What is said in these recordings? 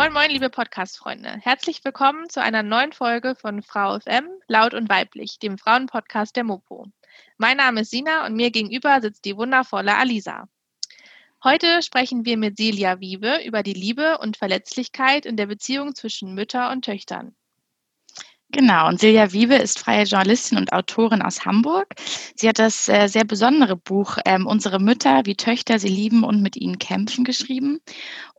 Moin, moin, liebe Podcast-Freunde. Herzlich willkommen zu einer neuen Folge von Frau FM, Laut und Weiblich, dem Frauenpodcast der Mopo. Mein Name ist Sina und mir gegenüber sitzt die wundervolle Alisa. Heute sprechen wir mit Celia Wiebe über die Liebe und Verletzlichkeit in der Beziehung zwischen Mütter und Töchtern. Genau, und Silja Wiebe ist freie Journalistin und Autorin aus Hamburg. Sie hat das äh, sehr besondere Buch ähm, Unsere Mütter, wie Töchter sie lieben und mit ihnen kämpfen geschrieben.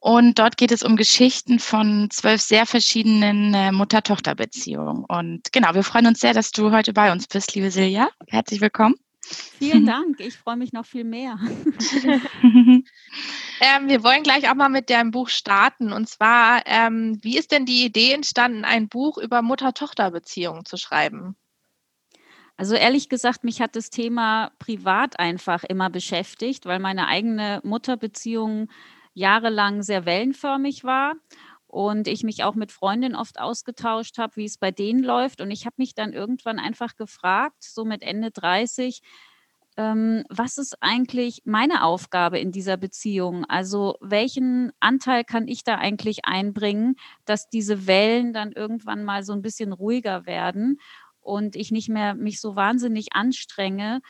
Und dort geht es um Geschichten von zwölf sehr verschiedenen äh, Mutter-Tochter-Beziehungen. Und genau, wir freuen uns sehr, dass du heute bei uns bist, liebe Silja. Herzlich willkommen. Vielen Dank. Ich freue mich noch viel mehr. ähm, wir wollen gleich auch mal mit deinem Buch starten. Und zwar, ähm, wie ist denn die Idee entstanden, ein Buch über Mutter-Tochter-Beziehungen zu schreiben? Also ehrlich gesagt, mich hat das Thema privat einfach immer beschäftigt, weil meine eigene Mutterbeziehung jahrelang sehr wellenförmig war und ich mich auch mit Freundinnen oft ausgetauscht habe, wie es bei denen läuft. Und ich habe mich dann irgendwann einfach gefragt, so mit Ende 30, ähm, was ist eigentlich meine Aufgabe in dieser Beziehung? Also welchen Anteil kann ich da eigentlich einbringen, dass diese Wellen dann irgendwann mal so ein bisschen ruhiger werden und ich nicht mehr mich so wahnsinnig anstrenge,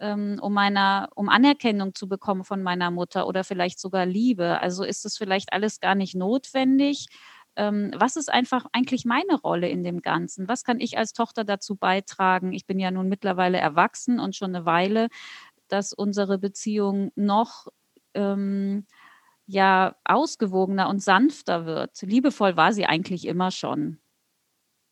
um meiner, um Anerkennung zu bekommen von meiner Mutter oder vielleicht sogar Liebe. Also ist es vielleicht alles gar nicht notwendig. Ähm, was ist einfach eigentlich meine Rolle in dem Ganzen? Was kann ich als Tochter dazu beitragen? Ich bin ja nun mittlerweile erwachsen und schon eine Weile, dass unsere Beziehung noch ähm, ja ausgewogener und sanfter wird. Liebevoll war sie eigentlich immer schon.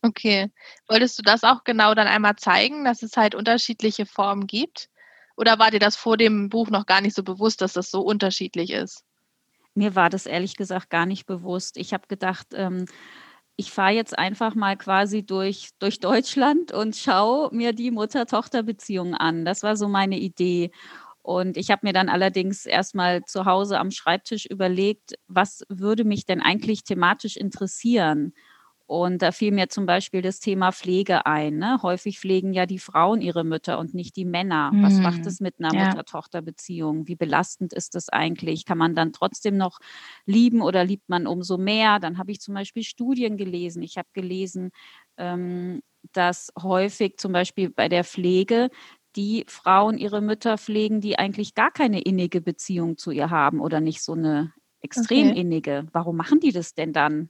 Okay. Wolltest du das auch genau dann einmal zeigen, dass es halt unterschiedliche Formen gibt? Oder war dir das vor dem Buch noch gar nicht so bewusst, dass das so unterschiedlich ist? Mir war das ehrlich gesagt gar nicht bewusst. Ich habe gedacht, ähm, ich fahre jetzt einfach mal quasi durch, durch Deutschland und schaue mir die Mutter-Tochter-Beziehung an. Das war so meine Idee. Und ich habe mir dann allerdings erstmal zu Hause am Schreibtisch überlegt, was würde mich denn eigentlich thematisch interessieren? Und da fiel mir zum Beispiel das Thema Pflege ein. Ne? Häufig pflegen ja die Frauen ihre Mütter und nicht die Männer. Mhm. Was macht es mit einer ja. Mutter-Tochter-Beziehung? Wie belastend ist das eigentlich? Kann man dann trotzdem noch lieben oder liebt man umso mehr? Dann habe ich zum Beispiel Studien gelesen. Ich habe gelesen, ähm, dass häufig zum Beispiel bei der Pflege die Frauen ihre Mütter pflegen, die eigentlich gar keine innige Beziehung zu ihr haben oder nicht so eine extrem okay. innige. Warum machen die das denn dann?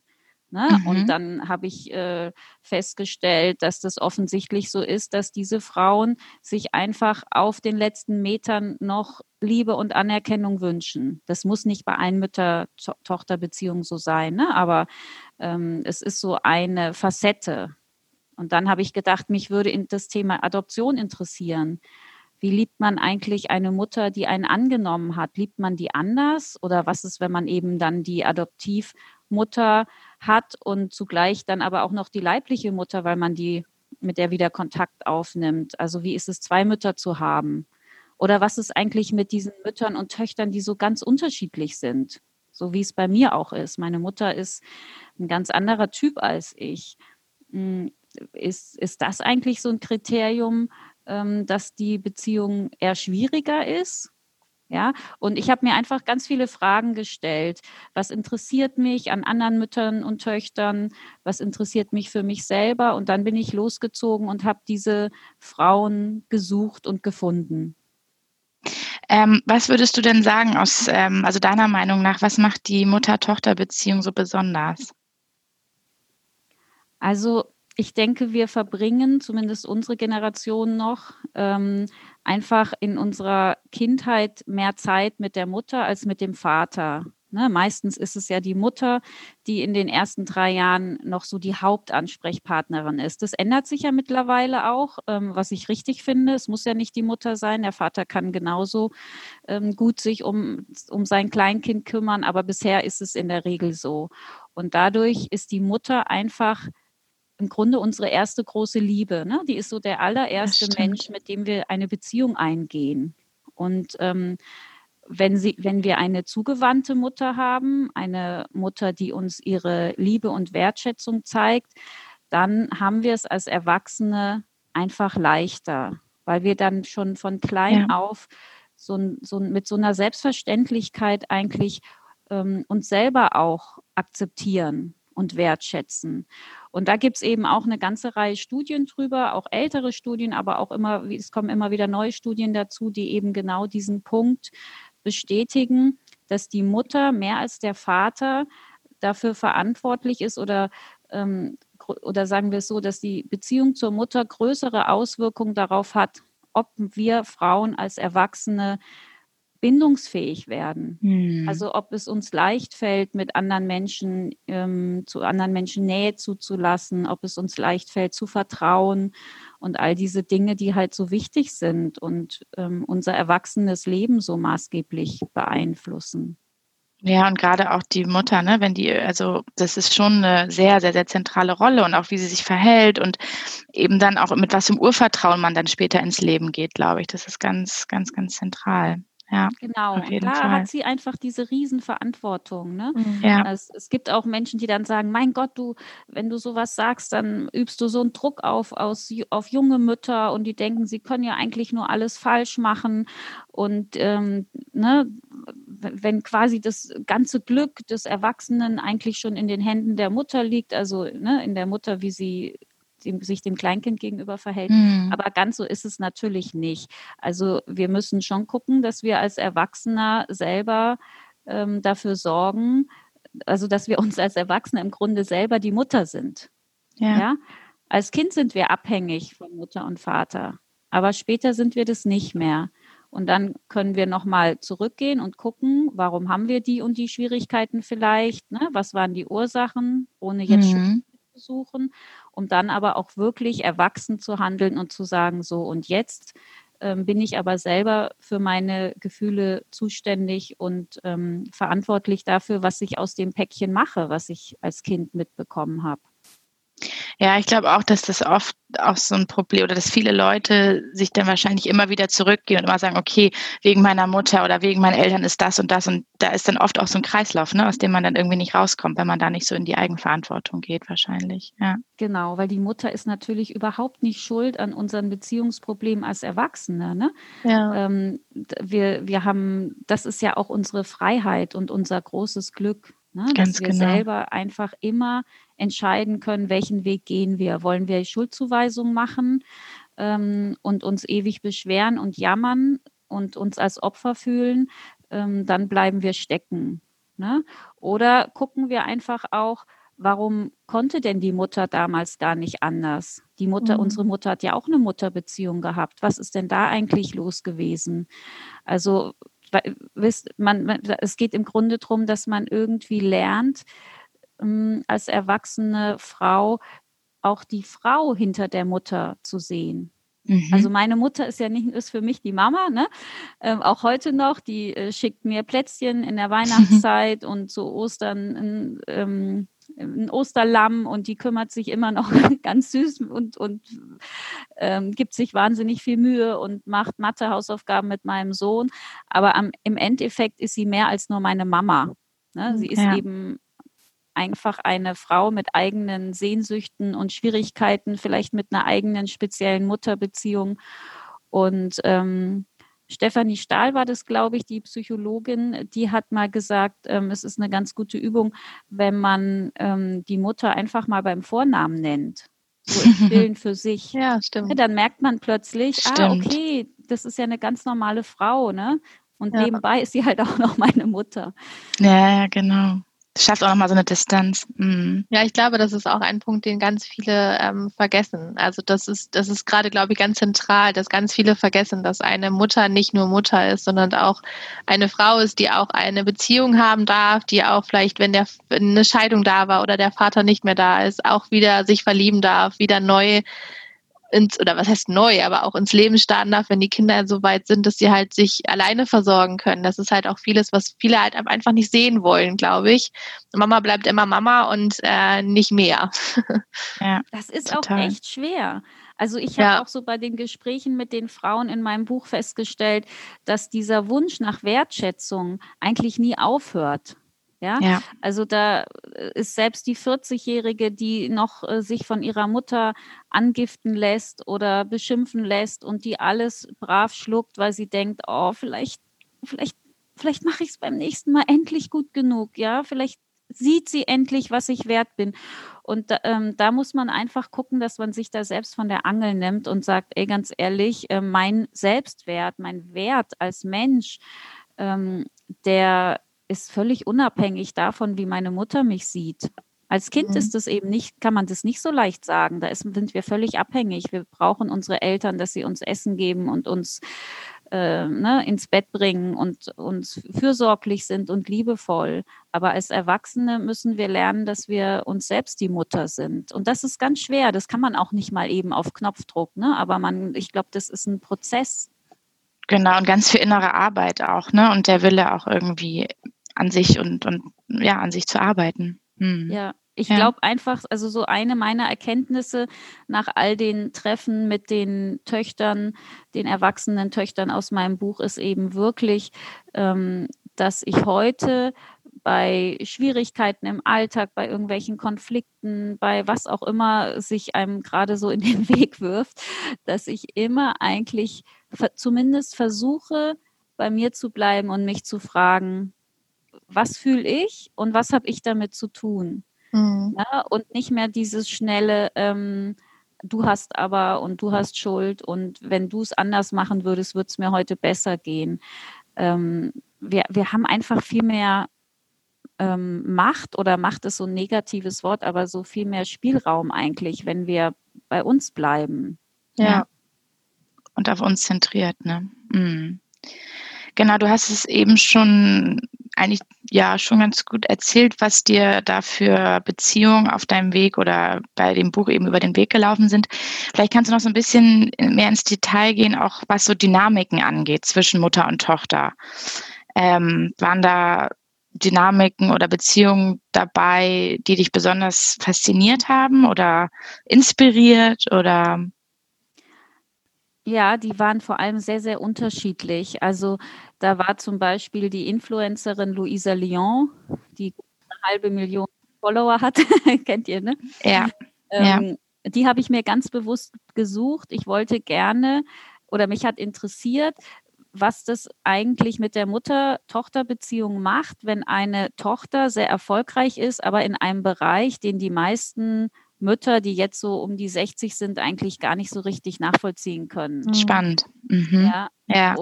Ne? Mhm. Und dann habe ich äh, festgestellt, dass das offensichtlich so ist, dass diese Frauen sich einfach auf den letzten Metern noch Liebe und Anerkennung wünschen. Das muss nicht bei einer Mütter-Tochter-Beziehung so sein, ne? aber ähm, es ist so eine Facette. Und dann habe ich gedacht, mich würde das Thema Adoption interessieren. Wie liebt man eigentlich eine Mutter, die einen angenommen hat? Liebt man die anders? Oder was ist, wenn man eben dann die Adoptivmutter hat und zugleich dann aber auch noch die leibliche Mutter, weil man die mit der wieder Kontakt aufnimmt. Also wie ist es, zwei Mütter zu haben? Oder was ist eigentlich mit diesen Müttern und Töchtern, die so ganz unterschiedlich sind? So wie es bei mir auch ist. Meine Mutter ist ein ganz anderer Typ als ich. Hm, ist, ist das eigentlich so ein Kriterium, ähm, dass die Beziehung eher schwieriger ist? Ja, und ich habe mir einfach ganz viele Fragen gestellt. Was interessiert mich an anderen Müttern und Töchtern? Was interessiert mich für mich selber? Und dann bin ich losgezogen und habe diese Frauen gesucht und gefunden. Ähm, was würdest du denn sagen aus, ähm, also deiner Meinung nach, was macht die Mutter-Tochter-Beziehung so besonders? Also ich denke, wir verbringen, zumindest unsere Generation noch, ähm, einfach in unserer Kindheit mehr Zeit mit der Mutter als mit dem Vater. Ne, meistens ist es ja die Mutter, die in den ersten drei Jahren noch so die Hauptansprechpartnerin ist. Das ändert sich ja mittlerweile auch, ähm, was ich richtig finde. Es muss ja nicht die Mutter sein. Der Vater kann genauso ähm, gut sich um, um sein Kleinkind kümmern, aber bisher ist es in der Regel so. Und dadurch ist die Mutter einfach im Grunde unsere erste große Liebe. Ne? Die ist so der allererste Mensch, mit dem wir eine Beziehung eingehen. Und ähm, wenn, sie, wenn wir eine zugewandte Mutter haben, eine Mutter, die uns ihre Liebe und Wertschätzung zeigt, dann haben wir es als Erwachsene einfach leichter, weil wir dann schon von klein ja. auf so, so, mit so einer Selbstverständlichkeit eigentlich ähm, uns selber auch akzeptieren und wertschätzen. Und da gibt es eben auch eine ganze Reihe Studien drüber, auch ältere Studien, aber auch immer, es kommen immer wieder neue Studien dazu, die eben genau diesen Punkt bestätigen, dass die Mutter mehr als der Vater dafür verantwortlich ist oder, ähm, oder sagen wir es so, dass die Beziehung zur Mutter größere Auswirkungen darauf hat, ob wir Frauen als Erwachsene bindungsfähig werden. Hm. Also ob es uns leicht fällt, mit anderen Menschen, ähm, zu anderen Menschen Nähe zuzulassen, ob es uns leicht fällt, zu vertrauen und all diese Dinge, die halt so wichtig sind und ähm, unser erwachsenes Leben so maßgeblich beeinflussen. Ja, und gerade auch die Mutter, ne, wenn die, also das ist schon eine sehr, sehr, sehr zentrale Rolle und auch wie sie sich verhält und eben dann auch mit was für Urvertrauen man dann später ins Leben geht, glaube ich. Das ist ganz, ganz, ganz zentral. Ja, genau. Und da Fall. hat sie einfach diese Riesenverantwortung. Ne? Mhm. Ja. Es, es, gibt auch Menschen, die dann sagen, mein Gott, du, wenn du sowas sagst, dann übst du so einen Druck auf, aus, auf junge Mütter und die denken, sie können ja eigentlich nur alles falsch machen. Und ähm, ne, wenn quasi das ganze Glück des Erwachsenen eigentlich schon in den Händen der Mutter liegt, also ne, in der Mutter, wie sie dem, sich dem Kleinkind gegenüber verhält. Mhm. Aber ganz so ist es natürlich nicht. Also wir müssen schon gucken, dass wir als Erwachsener selber ähm, dafür sorgen, also dass wir uns als Erwachsene im Grunde selber die Mutter sind. Ja. ja. Als Kind sind wir abhängig von Mutter und Vater, aber später sind wir das nicht mehr. Und dann können wir nochmal zurückgehen und gucken, warum haben wir die und die Schwierigkeiten vielleicht? Ne? Was waren die Ursachen, ohne jetzt mhm. zu suchen? Um dann aber auch wirklich erwachsen zu handeln und zu sagen, so und jetzt ähm, bin ich aber selber für meine Gefühle zuständig und ähm, verantwortlich dafür, was ich aus dem Päckchen mache, was ich als Kind mitbekommen habe. Ja, ich glaube auch, dass das oft auch so ein Problem oder dass viele Leute sich dann wahrscheinlich immer wieder zurückgehen und immer sagen, okay, wegen meiner Mutter oder wegen meinen Eltern ist das und das und da ist dann oft auch so ein Kreislauf, ne, aus dem man dann irgendwie nicht rauskommt, wenn man da nicht so in die Eigenverantwortung geht, wahrscheinlich. Ja. Genau, weil die Mutter ist natürlich überhaupt nicht schuld an unseren Beziehungsproblemen als Erwachsene. Ne? Ja. Ähm, wir, wir haben, das ist ja auch unsere Freiheit und unser großes Glück. Ne? Ganz dass wir genau. selber einfach immer entscheiden können, welchen Weg gehen wir. Wollen wir Schuldzuweisung machen ähm, und uns ewig beschweren und jammern und uns als Opfer fühlen, ähm, dann bleiben wir stecken. Ne? Oder gucken wir einfach auch, warum konnte denn die Mutter damals gar nicht anders? Die Mutter, mhm. unsere Mutter hat ja auch eine Mutterbeziehung gehabt. Was ist denn da eigentlich los gewesen? Also wisst, man, man, es geht im Grunde darum, dass man irgendwie lernt, ähm, als erwachsene Frau auch die Frau hinter der Mutter zu sehen. Mhm. Also meine Mutter ist ja nicht ist für mich die Mama, ne? Ähm, auch heute noch, die äh, schickt mir Plätzchen in der Weihnachtszeit und zu Ostern ein, ähm, ein, Osterlamm und die kümmert sich immer noch ganz süß und, und ähm, gibt sich wahnsinnig viel Mühe und macht Mathe-Hausaufgaben mit meinem Sohn. Aber am, im Endeffekt ist sie mehr als nur meine Mama. Ne? Sie ist ja. eben einfach eine Frau mit eigenen Sehnsüchten und Schwierigkeiten, vielleicht mit einer eigenen speziellen Mutterbeziehung. Und ähm, Stefanie Stahl war das, glaube ich, die Psychologin, die hat mal gesagt, ähm, es ist eine ganz gute Übung, wenn man ähm, die Mutter einfach mal beim Vornamen nennt. So im Stillen für sich. Ja, stimmt. Ja, dann merkt man plötzlich, ah, stimmt. ah, okay, das ist ja eine ganz normale Frau, ne? Und ja. nebenbei ist sie halt auch noch meine Mutter. Ja, genau. Schafft auch nochmal so eine Distanz. Mhm. Ja, ich glaube, das ist auch ein Punkt, den ganz viele ähm, vergessen. Also das ist, das ist gerade, glaube ich, ganz zentral, dass ganz viele vergessen, dass eine Mutter nicht nur Mutter ist, sondern auch eine Frau ist, die auch eine Beziehung haben darf, die auch vielleicht, wenn der wenn eine Scheidung da war oder der Vater nicht mehr da ist, auch wieder sich verlieben darf, wieder neu ins, oder was heißt neu, aber auch ins Leben starten darf, wenn die Kinder so weit sind, dass sie halt sich alleine versorgen können. Das ist halt auch vieles, was viele halt einfach nicht sehen wollen, glaube ich. Mama bleibt immer Mama und äh, nicht mehr. Ja, das ist total. auch echt schwer. Also ich habe ja. auch so bei den Gesprächen mit den Frauen in meinem Buch festgestellt, dass dieser Wunsch nach Wertschätzung eigentlich nie aufhört. Ja? ja? also da äh, ist selbst die 40-Jährige, die noch äh, sich von ihrer Mutter angiften lässt oder beschimpfen lässt und die alles brav schluckt, weil sie denkt, oh, vielleicht, vielleicht, vielleicht mache ich es beim nächsten Mal endlich gut genug, ja, vielleicht sieht sie endlich, was ich wert bin. Und ähm, da muss man einfach gucken, dass man sich da selbst von der Angel nimmt und sagt, ey, ganz ehrlich, äh, mein Selbstwert, mein Wert als Mensch, ähm, der ist völlig unabhängig davon, wie meine Mutter mich sieht. Als Kind mhm. ist es eben nicht, kann man das nicht so leicht sagen. Da ist, sind wir völlig abhängig. Wir brauchen unsere Eltern, dass sie uns Essen geben und uns äh, ne, ins Bett bringen und uns fürsorglich sind und liebevoll. Aber als Erwachsene müssen wir lernen, dass wir uns selbst die Mutter sind. Und das ist ganz schwer. Das kann man auch nicht mal eben auf Knopfdruck. Ne? Aber man, ich glaube, das ist ein Prozess. Genau, und ganz viel innere Arbeit auch, ne? Und der Wille auch irgendwie an sich und, und ja, an sich zu arbeiten. Hm. Ja, ich ja. glaube einfach, also so eine meiner Erkenntnisse nach all den Treffen mit den Töchtern, den erwachsenen Töchtern aus meinem Buch ist eben wirklich, ähm, dass ich heute bei Schwierigkeiten im Alltag, bei irgendwelchen Konflikten, bei was auch immer sich einem gerade so in den Weg wirft, dass ich immer eigentlich zumindest versuche, bei mir zu bleiben und mich zu fragen, was fühle ich und was habe ich damit zu tun. Mhm. Ja, und nicht mehr dieses schnelle, ähm, du hast aber und du hast Schuld und wenn du es anders machen würdest, würde es mir heute besser gehen. Ähm, wir, wir haben einfach viel mehr ähm, Macht oder Macht ist so ein negatives Wort, aber so viel mehr Spielraum eigentlich, wenn wir bei uns bleiben. Ja. ja. Und auf uns zentriert, ne? Mhm. Genau, du hast es eben schon eigentlich ja schon ganz gut erzählt, was dir da für Beziehungen auf deinem Weg oder bei dem Buch eben über den Weg gelaufen sind. Vielleicht kannst du noch so ein bisschen mehr ins Detail gehen, auch was so Dynamiken angeht zwischen Mutter und Tochter. Ähm, waren da Dynamiken oder Beziehungen dabei, die dich besonders fasziniert haben oder inspiriert oder ja, die waren vor allem sehr, sehr unterschiedlich. Also da war zum Beispiel die Influencerin Luisa Lyon, die eine halbe Million Follower hat, kennt ihr, ne? Ja. Ähm, ja. Die habe ich mir ganz bewusst gesucht. Ich wollte gerne oder mich hat interessiert, was das eigentlich mit der Mutter-Tochter-Beziehung macht, wenn eine Tochter sehr erfolgreich ist, aber in einem Bereich, den die meisten Mütter, die jetzt so um die 60 sind, eigentlich gar nicht so richtig nachvollziehen können. Mhm. Spannend. Mhm. Ja. ja.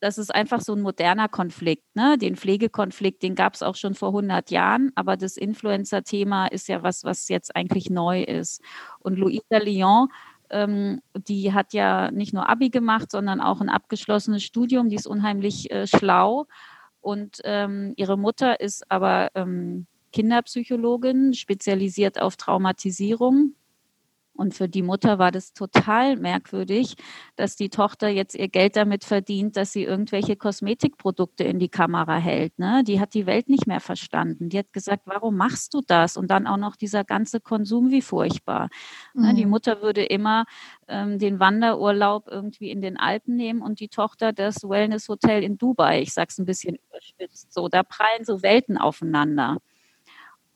Das ist einfach so ein moderner Konflikt. Ne? Den Pflegekonflikt, den gab es auch schon vor 100 Jahren, aber das Influencer-Thema ist ja was, was jetzt eigentlich neu ist. Und Louisa Lyon, ähm, die hat ja nicht nur Abi gemacht, sondern auch ein abgeschlossenes Studium. Die ist unheimlich äh, schlau. Und ähm, ihre Mutter ist aber ähm, Kinderpsychologin, spezialisiert auf Traumatisierung. Und für die Mutter war das total merkwürdig, dass die Tochter jetzt ihr Geld damit verdient, dass sie irgendwelche Kosmetikprodukte in die Kamera hält. Ne? Die hat die Welt nicht mehr verstanden. Die hat gesagt, warum machst du das? Und dann auch noch dieser ganze Konsum, wie furchtbar. Mhm. Ne? Die mhm. Mutter würde immer ähm, den Wanderurlaub irgendwie in den Alpen nehmen und die Tochter das Wellness-Hotel in Dubai. Ich sage es ein bisschen überspitzt. So, da prallen so Welten aufeinander.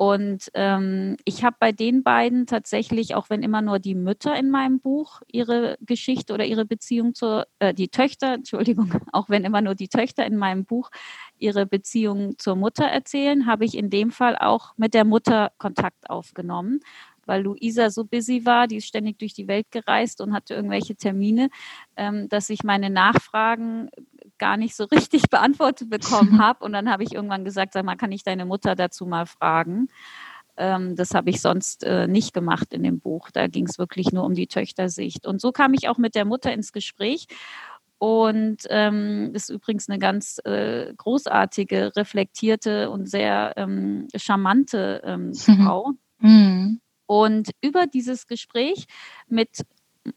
Und ähm, ich habe bei den beiden tatsächlich, auch wenn immer nur die Mütter in meinem Buch ihre Geschichte oder ihre Beziehung zur, äh, die Töchter, Entschuldigung, auch wenn immer nur die Töchter in meinem Buch ihre Beziehung zur Mutter erzählen, habe ich in dem Fall auch mit der Mutter Kontakt aufgenommen, weil Luisa so busy war, die ist ständig durch die Welt gereist und hatte irgendwelche Termine, ähm, dass ich meine Nachfragen gar nicht so richtig beantwortet bekommen habe. Und dann habe ich irgendwann gesagt, sag mal, kann ich deine Mutter dazu mal fragen? Ähm, das habe ich sonst äh, nicht gemacht in dem Buch. Da ging es wirklich nur um die Töchtersicht. Und so kam ich auch mit der Mutter ins Gespräch. Und ähm, ist übrigens eine ganz äh, großartige, reflektierte und sehr ähm, charmante ähm. Frau. Mhm. Und über dieses Gespräch mit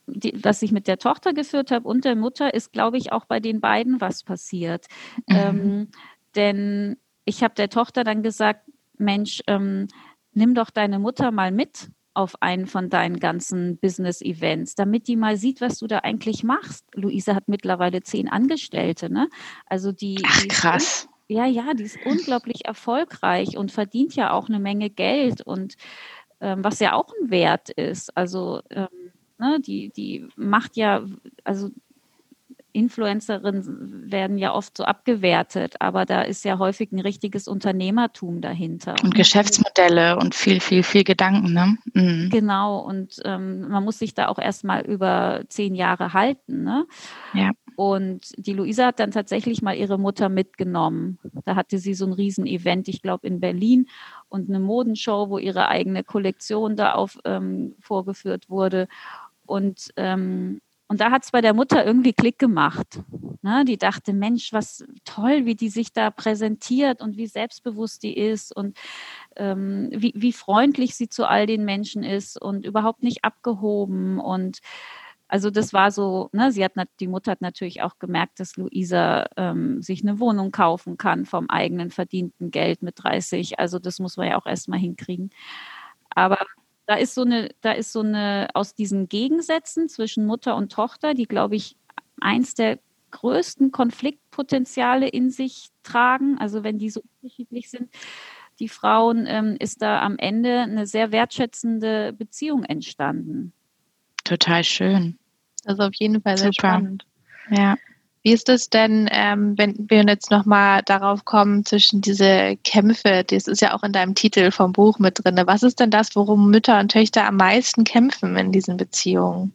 die, das ich mit der Tochter geführt habe und der Mutter, ist, glaube ich, auch bei den beiden was passiert. Mhm. Ähm, denn ich habe der Tochter dann gesagt, Mensch, ähm, nimm doch deine Mutter mal mit auf einen von deinen ganzen Business-Events, damit die mal sieht, was du da eigentlich machst. Luise hat mittlerweile zehn Angestellte, ne? Also die. Ach, die krass. ja, ja, die ist unglaublich erfolgreich und verdient ja auch eine Menge Geld und was ja auch ein Wert ist. Also ähm, ne, die, die macht ja, also Influencerinnen werden ja oft so abgewertet, aber da ist ja häufig ein richtiges Unternehmertum dahinter. Und Geschäftsmodelle und viel, viel, viel Gedanken, ne? Mhm. Genau, und ähm, man muss sich da auch erstmal über zehn Jahre halten, ne? Ja. Und die Luisa hat dann tatsächlich mal ihre Mutter mitgenommen. Da hatte sie so ein Riesen-Event, ich glaube in Berlin, und eine Modenshow, wo ihre eigene Kollektion da auf ähm, vorgeführt wurde. Und ähm, und da hat es bei der Mutter irgendwie Klick gemacht. Ne? Die dachte, Mensch, was toll, wie die sich da präsentiert und wie selbstbewusst die ist und ähm, wie, wie freundlich sie zu all den Menschen ist und überhaupt nicht abgehoben. Und also das war so, ne, sie hat die Mutter hat natürlich auch gemerkt, dass Luisa ähm, sich eine Wohnung kaufen kann vom eigenen verdienten Geld mit 30. Also das muss man ja auch erstmal hinkriegen. Aber da ist so eine, da ist so eine aus diesen Gegensätzen zwischen Mutter und Tochter, die, glaube ich, eins der größten Konfliktpotenziale in sich tragen. Also wenn die so unterschiedlich sind, die Frauen, ähm, ist da am Ende eine sehr wertschätzende Beziehung entstanden. Total schön. Also auf jeden Fall sehr Super. spannend. Ja. Wie ist es denn, ähm, wenn wir jetzt nochmal darauf kommen, zwischen diese Kämpfe, das ist ja auch in deinem Titel vom Buch mit drin. Was ist denn das, worum Mütter und Töchter am meisten kämpfen in diesen Beziehungen?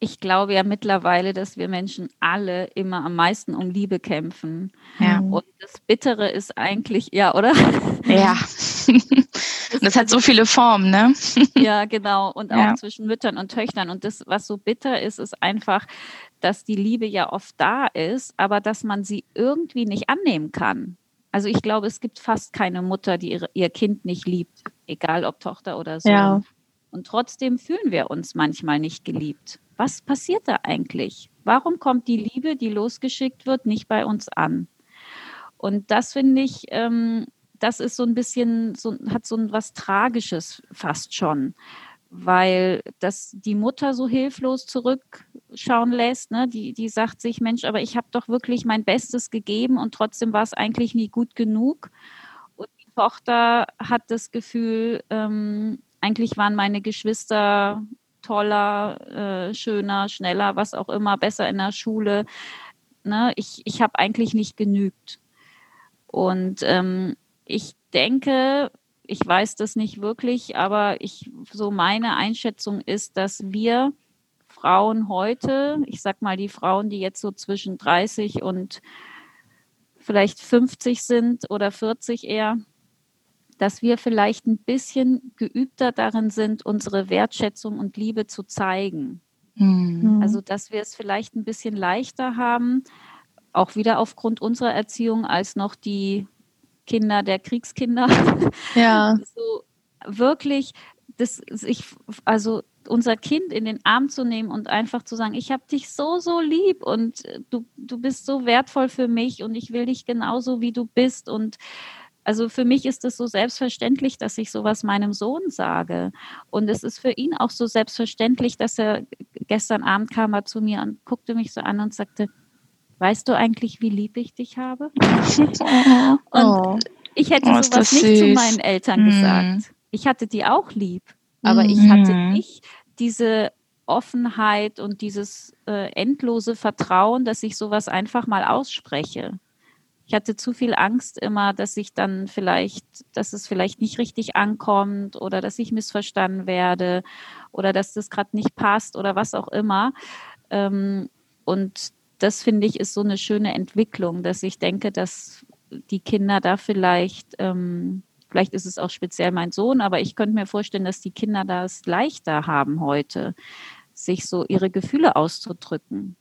Ich glaube ja mittlerweile, dass wir Menschen alle immer am meisten um Liebe kämpfen. Ja. Und das Bittere ist eigentlich, ja, oder? Ja. das hat so viele Formen, ne? ja, genau. Und auch ja. zwischen Müttern und Töchtern. Und das, was so bitter ist, ist einfach, dass die Liebe ja oft da ist, aber dass man sie irgendwie nicht annehmen kann. Also ich glaube, es gibt fast keine Mutter, die ihre, ihr Kind nicht liebt, egal ob Tochter oder Sohn. Ja. Und trotzdem fühlen wir uns manchmal nicht geliebt. Was passiert da eigentlich? Warum kommt die Liebe, die losgeschickt wird, nicht bei uns an? Und das finde ich, ähm, das ist so ein bisschen, so, hat so ein was Tragisches fast schon, weil das die Mutter so hilflos zurückschauen lässt. Ne? Die, die sagt sich, Mensch, aber ich habe doch wirklich mein Bestes gegeben und trotzdem war es eigentlich nie gut genug. Und die Tochter hat das Gefühl, ähm, eigentlich waren meine Geschwister toller, äh, schöner, schneller, was auch immer, besser in der Schule. Ne? Ich, ich habe eigentlich nicht genügt. Und ähm, ich denke, ich weiß das nicht wirklich, aber ich, so meine Einschätzung ist, dass wir Frauen heute, ich sag mal die Frauen, die jetzt so zwischen 30 und vielleicht 50 sind oder 40 eher, dass wir vielleicht ein bisschen geübter darin sind, unsere Wertschätzung und Liebe zu zeigen. Mhm. Also, dass wir es vielleicht ein bisschen leichter haben, auch wieder aufgrund unserer Erziehung, als noch die Kinder der Kriegskinder. Ja. so wirklich, das, ich, also unser Kind in den Arm zu nehmen und einfach zu sagen, ich habe dich so, so lieb und du, du bist so wertvoll für mich und ich will dich genauso, wie du bist. Und also für mich ist es so selbstverständlich, dass ich sowas meinem Sohn sage. Und es ist für ihn auch so selbstverständlich, dass er gestern Abend kam er zu mir und guckte mich so an und sagte, weißt du eigentlich, wie lieb ich dich habe? und oh. ich hätte oh, sowas nicht süß. zu meinen Eltern mm. gesagt. Ich hatte die auch lieb, aber mm. ich hatte mhm. nicht diese Offenheit und dieses äh, endlose Vertrauen, dass ich sowas einfach mal ausspreche. ich hatte zu viel Angst immer, dass ich dann vielleicht, dass es vielleicht nicht richtig ankommt oder dass ich missverstanden werde oder dass das gerade nicht passt oder was auch immer. Ähm, und das finde ich ist so eine schöne Entwicklung, dass ich denke, dass die Kinder da vielleicht, ähm, vielleicht ist es auch speziell mein Sohn, aber ich könnte mir vorstellen, dass die Kinder das leichter haben heute, sich so ihre Gefühle auszudrücken.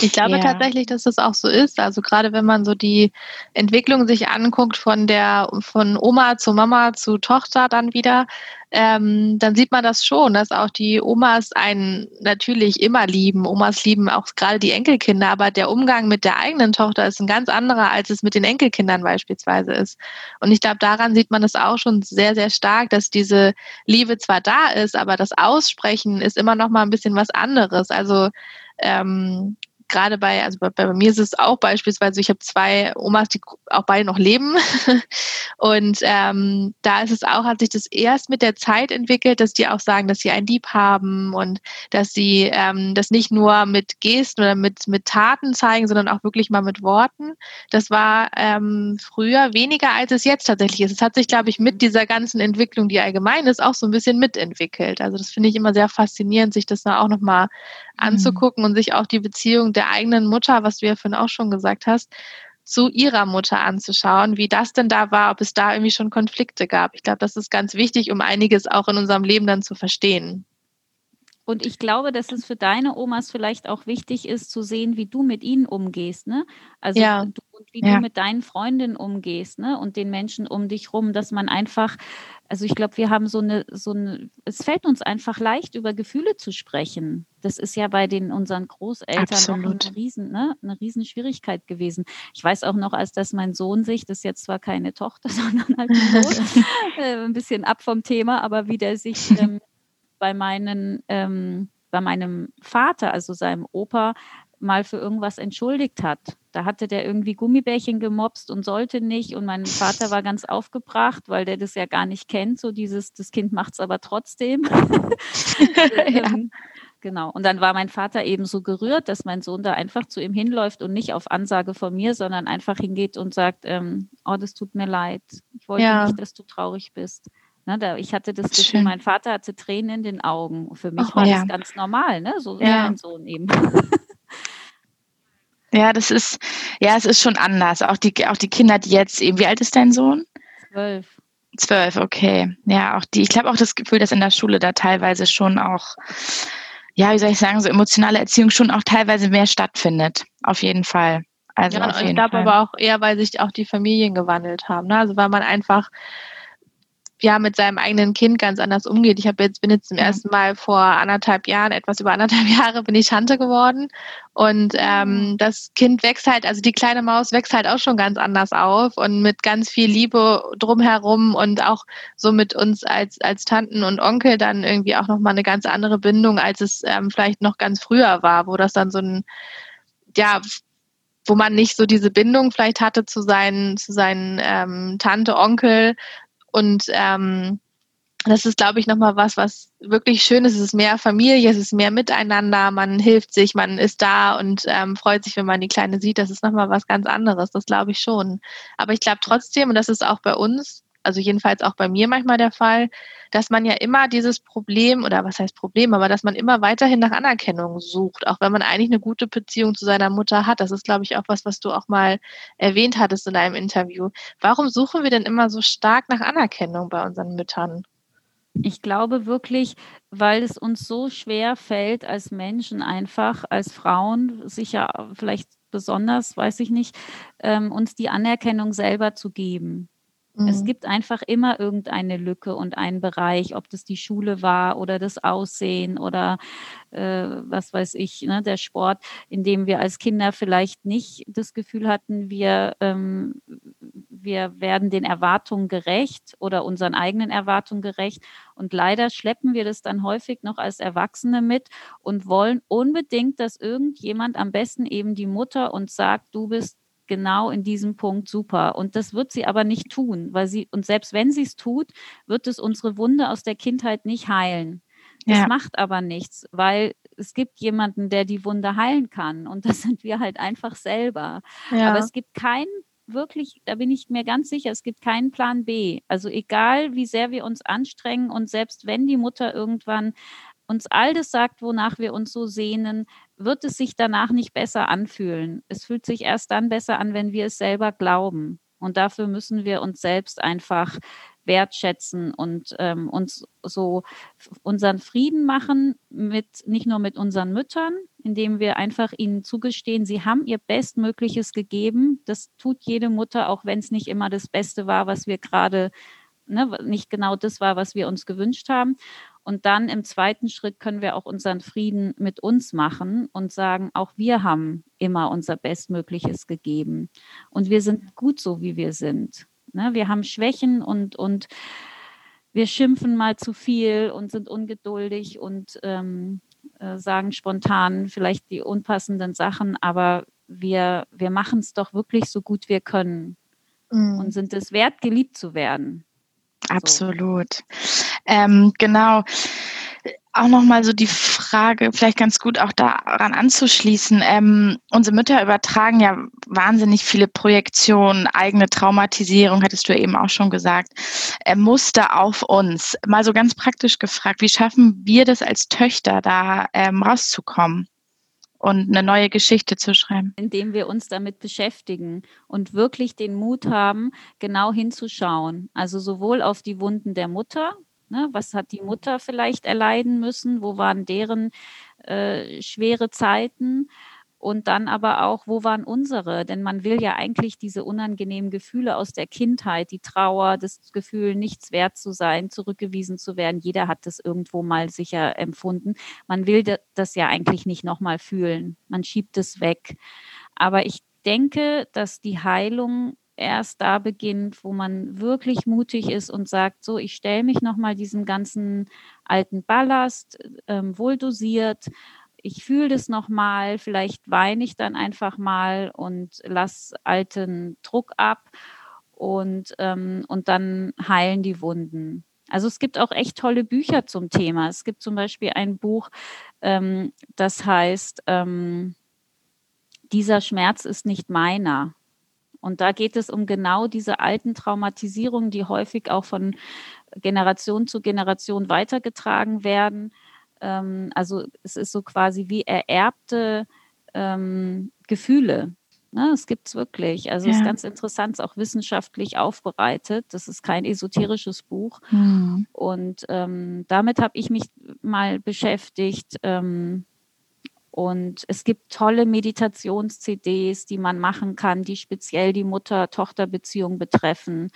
Ich glaube ja. tatsächlich, dass das auch so ist. Also gerade wenn man so die Entwicklung sich anguckt von der von Oma zu Mama zu Tochter dann wieder, ähm, dann sieht man das schon, dass auch die Omas einen natürlich immer lieben. Omas lieben auch gerade die Enkelkinder, aber der Umgang mit der eigenen Tochter ist ein ganz anderer, als es mit den Enkelkindern beispielsweise ist. Und ich glaube, daran sieht man es auch schon sehr, sehr stark, dass diese Liebe zwar da ist, aber das Aussprechen ist immer noch mal ein bisschen was anderes. Also ähm, gerade bei, also bei, bei, mir ist es auch beispielsweise, ich habe zwei Omas, die auch beide noch leben. Und ähm, da ist es auch, hat sich das erst mit der Zeit entwickelt, dass die auch sagen, dass sie ein Lieb haben und dass sie ähm, das nicht nur mit Gesten oder mit, mit Taten zeigen, sondern auch wirklich mal mit Worten. Das war ähm, früher weniger, als es jetzt tatsächlich ist. Es hat sich, glaube ich, mit dieser ganzen Entwicklung, die allgemein ist, auch so ein bisschen mitentwickelt. Also das finde ich immer sehr faszinierend, sich das da auch nochmal Mhm. anzugucken und sich auch die Beziehung der eigenen Mutter, was du ja vorhin auch schon gesagt hast, zu ihrer Mutter anzuschauen, wie das denn da war, ob es da irgendwie schon Konflikte gab. Ich glaube, das ist ganz wichtig, um einiges auch in unserem Leben dann zu verstehen. Und ich glaube, dass es für deine Omas vielleicht auch wichtig ist, zu sehen, wie du mit ihnen umgehst. Ne? Also ja. du, wie ja. du mit deinen Freundinnen umgehst ne? und den Menschen um dich rum, dass man einfach, also ich glaube, wir haben so eine, so eine, es fällt uns einfach leicht, über Gefühle zu sprechen. Das ist ja bei den unseren Großeltern eine riesen, ne, eine riesen Schwierigkeit gewesen. Ich weiß auch noch, als dass mein Sohn sich, das ist jetzt zwar keine Tochter, sondern halt ein, Sohn, äh, ein bisschen ab vom Thema, aber wie der sich ähm, bei meinen, ähm, bei meinem Vater, also seinem Opa, mal für irgendwas entschuldigt hat. Da hatte der irgendwie Gummibärchen gemobst und sollte nicht. Und mein Vater war ganz aufgebracht, weil der das ja gar nicht kennt. So dieses, das Kind macht es aber trotzdem. ja. Ähm, genau. Und dann war mein Vater eben so gerührt, dass mein Sohn da einfach zu ihm hinläuft und nicht auf Ansage von mir, sondern einfach hingeht und sagt, ähm, oh, das tut mir leid. Ich wollte ja. nicht, dass du traurig bist. Ne, da, ich hatte das Gefühl, mein Vater hatte Tränen in den Augen. Für mich oh, war ja. das ganz normal, ne? so ja. mein Sohn eben. Ja, das ist, ja, es ist schon anders. Auch die, auch die Kinder, die jetzt eben, wie alt ist dein Sohn? Zwölf. Zwölf, okay. Ja, auch die, ich habe auch das Gefühl, dass in der Schule da teilweise schon auch, ja, wie soll ich sagen, so emotionale Erziehung schon auch teilweise mehr stattfindet. Auf jeden Fall. Also ja, ich glaube aber auch eher, weil sich auch die Familien gewandelt haben. Ne? Also weil man einfach ja mit seinem eigenen Kind ganz anders umgeht. Ich habe jetzt bin jetzt zum ersten Mal vor anderthalb Jahren, etwas über anderthalb Jahre, bin ich Tante geworden und ähm, mhm. das Kind wächst halt, also die kleine Maus wächst halt auch schon ganz anders auf und mit ganz viel Liebe drumherum und auch so mit uns als als Tanten und Onkel dann irgendwie auch noch mal eine ganz andere Bindung, als es ähm, vielleicht noch ganz früher war, wo das dann so ein ja wo man nicht so diese Bindung vielleicht hatte zu seinen, zu seinen ähm, Tante, Onkel, und ähm, das ist, glaube ich, nochmal was, was wirklich schön ist. Es ist mehr Familie, es ist mehr Miteinander, man hilft sich, man ist da und ähm, freut sich, wenn man die Kleine sieht. Das ist nochmal was ganz anderes, das glaube ich schon. Aber ich glaube trotzdem, und das ist auch bei uns also jedenfalls auch bei mir manchmal der Fall, dass man ja immer dieses Problem oder was heißt Problem, aber dass man immer weiterhin nach Anerkennung sucht, auch wenn man eigentlich eine gute Beziehung zu seiner Mutter hat. Das ist, glaube ich, auch was, was du auch mal erwähnt hattest in einem Interview. Warum suchen wir denn immer so stark nach Anerkennung bei unseren Müttern? Ich glaube wirklich, weil es uns so schwer fällt, als Menschen einfach, als Frauen, sicher vielleicht besonders, weiß ich nicht, ähm, uns die Anerkennung selber zu geben. Mhm. Es gibt einfach immer irgendeine Lücke und einen Bereich, ob das die Schule war oder das Aussehen oder äh, was weiß ich, ne, der Sport, in dem wir als Kinder vielleicht nicht das Gefühl hatten, wir, ähm, wir werden den Erwartungen gerecht oder unseren eigenen Erwartungen gerecht. Und leider schleppen wir das dann häufig noch als Erwachsene mit und wollen unbedingt, dass irgendjemand, am besten eben die Mutter, uns sagt, du bist genau in diesem Punkt super. Und das wird sie aber nicht tun, weil sie, und selbst wenn sie es tut, wird es unsere Wunde aus der Kindheit nicht heilen. Das ja. macht aber nichts, weil es gibt jemanden, der die Wunde heilen kann. Und das sind wir halt einfach selber. Ja. Aber es gibt keinen wirklich, da bin ich mir ganz sicher, es gibt keinen Plan B. Also egal, wie sehr wir uns anstrengen und selbst wenn die Mutter irgendwann uns all das sagt, wonach wir uns so sehnen, wird es sich danach nicht besser anfühlen. Es fühlt sich erst dann besser an, wenn wir es selber glauben. Und dafür müssen wir uns selbst einfach wertschätzen und ähm, uns so unseren Frieden machen mit nicht nur mit unseren Müttern, indem wir einfach ihnen zugestehen, sie haben ihr Bestmögliches gegeben. Das tut jede Mutter, auch wenn es nicht immer das Beste war, was wir gerade, ne, nicht genau das war, was wir uns gewünscht haben. Und dann im zweiten Schritt können wir auch unseren Frieden mit uns machen und sagen, auch wir haben immer unser Bestmögliches gegeben. Und wir sind gut so, wie wir sind. Ne? Wir haben Schwächen und, und wir schimpfen mal zu viel und sind ungeduldig und ähm, äh, sagen spontan vielleicht die unpassenden Sachen, aber wir, wir machen es doch wirklich so gut wir können mhm. und sind es wert, geliebt zu werden. Absolut. So. Ähm, genau auch nochmal so die Frage, vielleicht ganz gut auch daran anzuschließen. Ähm, unsere Mütter übertragen ja wahnsinnig viele Projektionen, eigene Traumatisierung, hattest du eben auch schon gesagt, äh, Muster auf uns. Mal so ganz praktisch gefragt, wie schaffen wir das als Töchter, da ähm, rauszukommen? Und eine neue Geschichte zu schreiben. Indem wir uns damit beschäftigen und wirklich den Mut haben, genau hinzuschauen. Also sowohl auf die Wunden der Mutter, Ne? Was hat die Mutter vielleicht erleiden müssen? Wo waren deren äh, schwere Zeiten? Und dann aber auch, wo waren unsere? Denn man will ja eigentlich diese unangenehmen Gefühle aus der Kindheit, die Trauer, das Gefühl, nichts wert zu sein, zurückgewiesen zu werden. Jeder hat das irgendwo mal sicher empfunden. Man will das ja eigentlich nicht nochmal fühlen. Man schiebt es weg. Aber ich denke, dass die Heilung erst da beginnt, wo man wirklich mutig ist und sagt, so, ich stelle mich nochmal diesem ganzen alten Ballast, ähm, wohl dosiert, ich fühle das nochmal, vielleicht weine ich dann einfach mal und lasse alten Druck ab und, ähm, und dann heilen die Wunden. Also es gibt auch echt tolle Bücher zum Thema. Es gibt zum Beispiel ein Buch, ähm, das heißt, ähm, dieser Schmerz ist nicht meiner. Und da geht es um genau diese alten Traumatisierungen, die häufig auch von Generation zu Generation weitergetragen werden. Ähm, also es ist so quasi wie ererbte ähm, Gefühle. Ne, es gibt es wirklich. Also es ja. ist ganz interessant, auch wissenschaftlich aufbereitet. Das ist kein esoterisches Buch. Mhm. Und ähm, damit habe ich mich mal beschäftigt. Ähm, und es gibt tolle Meditations-CDs, die man machen kann, die speziell die Mutter-Tochter-Beziehung betreffen.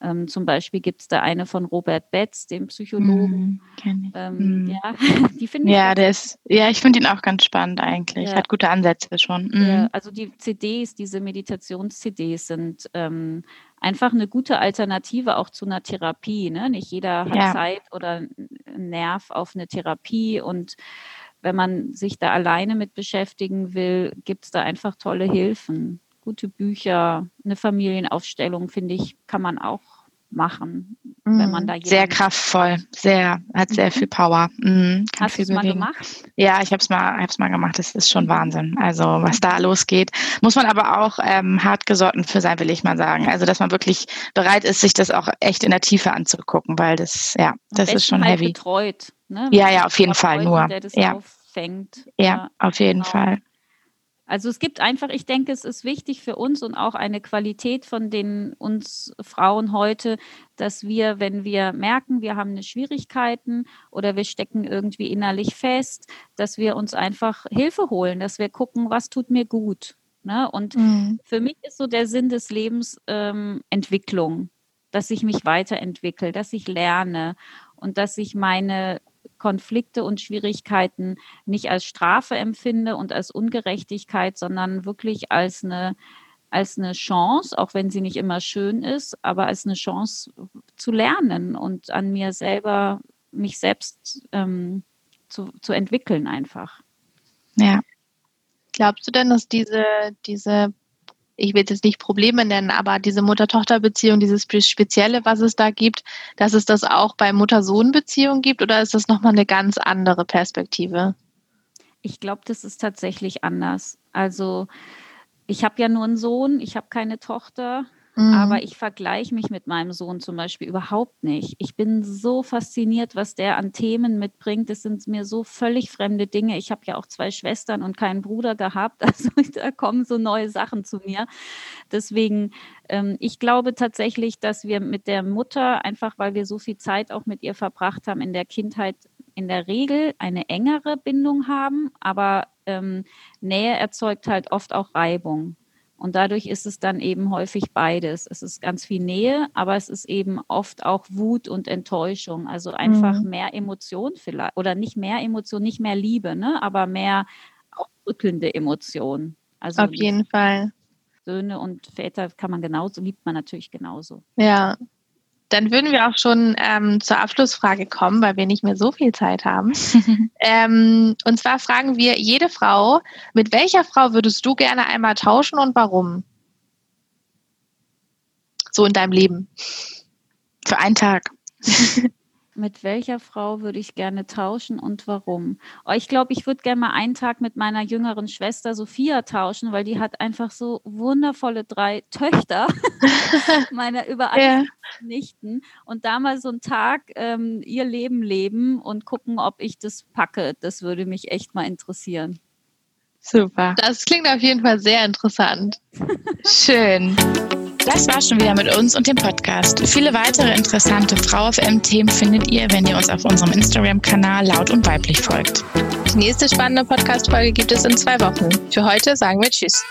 Ähm, zum Beispiel gibt es da eine von Robert Betz, dem Psychologen. Mm, ähm, mm. Ja, die finde ich. Ja, der ist, ja, ich finde ihn auch ganz spannend eigentlich. Ja. Hat gute Ansätze schon. Mm. Ja, also die CDs, diese Meditations-CDs sind ähm, einfach eine gute Alternative auch zu einer Therapie. Ne? Nicht jeder hat ja. Zeit oder Nerv auf eine Therapie und wenn man sich da alleine mit beschäftigen will, gibt es da einfach tolle Hilfen. Gute Bücher, eine Familienaufstellung, finde ich, kann man auch machen, mm, wenn man da sehr kraftvoll, sehr hat sehr mhm. viel Power. Mm, Hast du es mal gemacht? Ja, ich habe es mal, hab's mal gemacht. Das ist schon Wahnsinn. Also was da losgeht, muss man aber auch ähm, hart gesotten für sein, will ich mal sagen. Also dass man wirklich bereit ist, sich das auch echt in der Tiefe anzugucken, weil das ja, das ist schon halt heavy. Betreut. Ne? Ja, ja, auf jeden Fall nur. Der das ja. auffängt. Ja, ja auf jeden genau. Fall. Also es gibt einfach, ich denke, es ist wichtig für uns und auch eine Qualität von den uns Frauen heute, dass wir, wenn wir merken, wir haben eine Schwierigkeiten oder wir stecken irgendwie innerlich fest, dass wir uns einfach Hilfe holen, dass wir gucken, was tut mir gut. Ne? Und mhm. für mich ist so der Sinn des Lebens ähm, Entwicklung, dass ich mich weiterentwickle, dass ich lerne und dass ich meine Konflikte und Schwierigkeiten nicht als Strafe empfinde und als Ungerechtigkeit, sondern wirklich als eine, als eine Chance, auch wenn sie nicht immer schön ist, aber als eine Chance zu lernen und an mir selber, mich selbst ähm, zu, zu entwickeln einfach. Ja. Glaubst du denn, dass diese, diese ich will jetzt nicht Probleme nennen, aber diese Mutter-Tochter-Beziehung, dieses Spezielle, was es da gibt, dass es das auch bei Mutter-Sohn-Beziehungen gibt oder ist das nochmal eine ganz andere Perspektive? Ich glaube, das ist tatsächlich anders. Also ich habe ja nur einen Sohn, ich habe keine Tochter. Mhm. Aber ich vergleiche mich mit meinem Sohn zum Beispiel überhaupt nicht. Ich bin so fasziniert, was der an Themen mitbringt. Das sind mir so völlig fremde Dinge. Ich habe ja auch zwei Schwestern und keinen Bruder gehabt. Also da kommen so neue Sachen zu mir. Deswegen, ähm, ich glaube tatsächlich, dass wir mit der Mutter, einfach weil wir so viel Zeit auch mit ihr verbracht haben, in der Kindheit in der Regel eine engere Bindung haben, aber ähm, Nähe erzeugt halt oft auch Reibung. Und dadurch ist es dann eben häufig beides. Es ist ganz viel Nähe, aber es ist eben oft auch Wut und Enttäuschung. Also einfach mhm. mehr Emotion vielleicht oder nicht mehr Emotion, nicht mehr Liebe, ne? aber mehr auch rückende Emotion. Also Auf jeden Fall. Söhne und Väter kann man genauso, liebt man natürlich genauso. Ja, dann würden wir auch schon ähm, zur Abschlussfrage kommen, weil wir nicht mehr so viel Zeit haben. ähm, und zwar fragen wir jede Frau, mit welcher Frau würdest du gerne einmal tauschen und warum? So in deinem Leben. Für einen Tag. mit welcher Frau würde ich gerne tauschen und warum? Oh, ich glaube, ich würde gerne mal einen Tag mit meiner jüngeren Schwester Sophia tauschen, weil die hat einfach so wundervolle drei Töchter, meine überall yeah. Nichten. Und da mal so einen Tag ähm, ihr Leben leben und gucken, ob ich das packe. Das würde mich echt mal interessieren. Super. Das klingt auf jeden Fall sehr interessant. Schön. Das war schon wieder mit uns und dem Podcast. Viele weitere interessante Frau FM-Themen findet ihr, wenn ihr uns auf unserem Instagram-Kanal laut und weiblich folgt. Die nächste spannende Podcast-Folge gibt es in zwei Wochen. Für heute sagen wir Tschüss.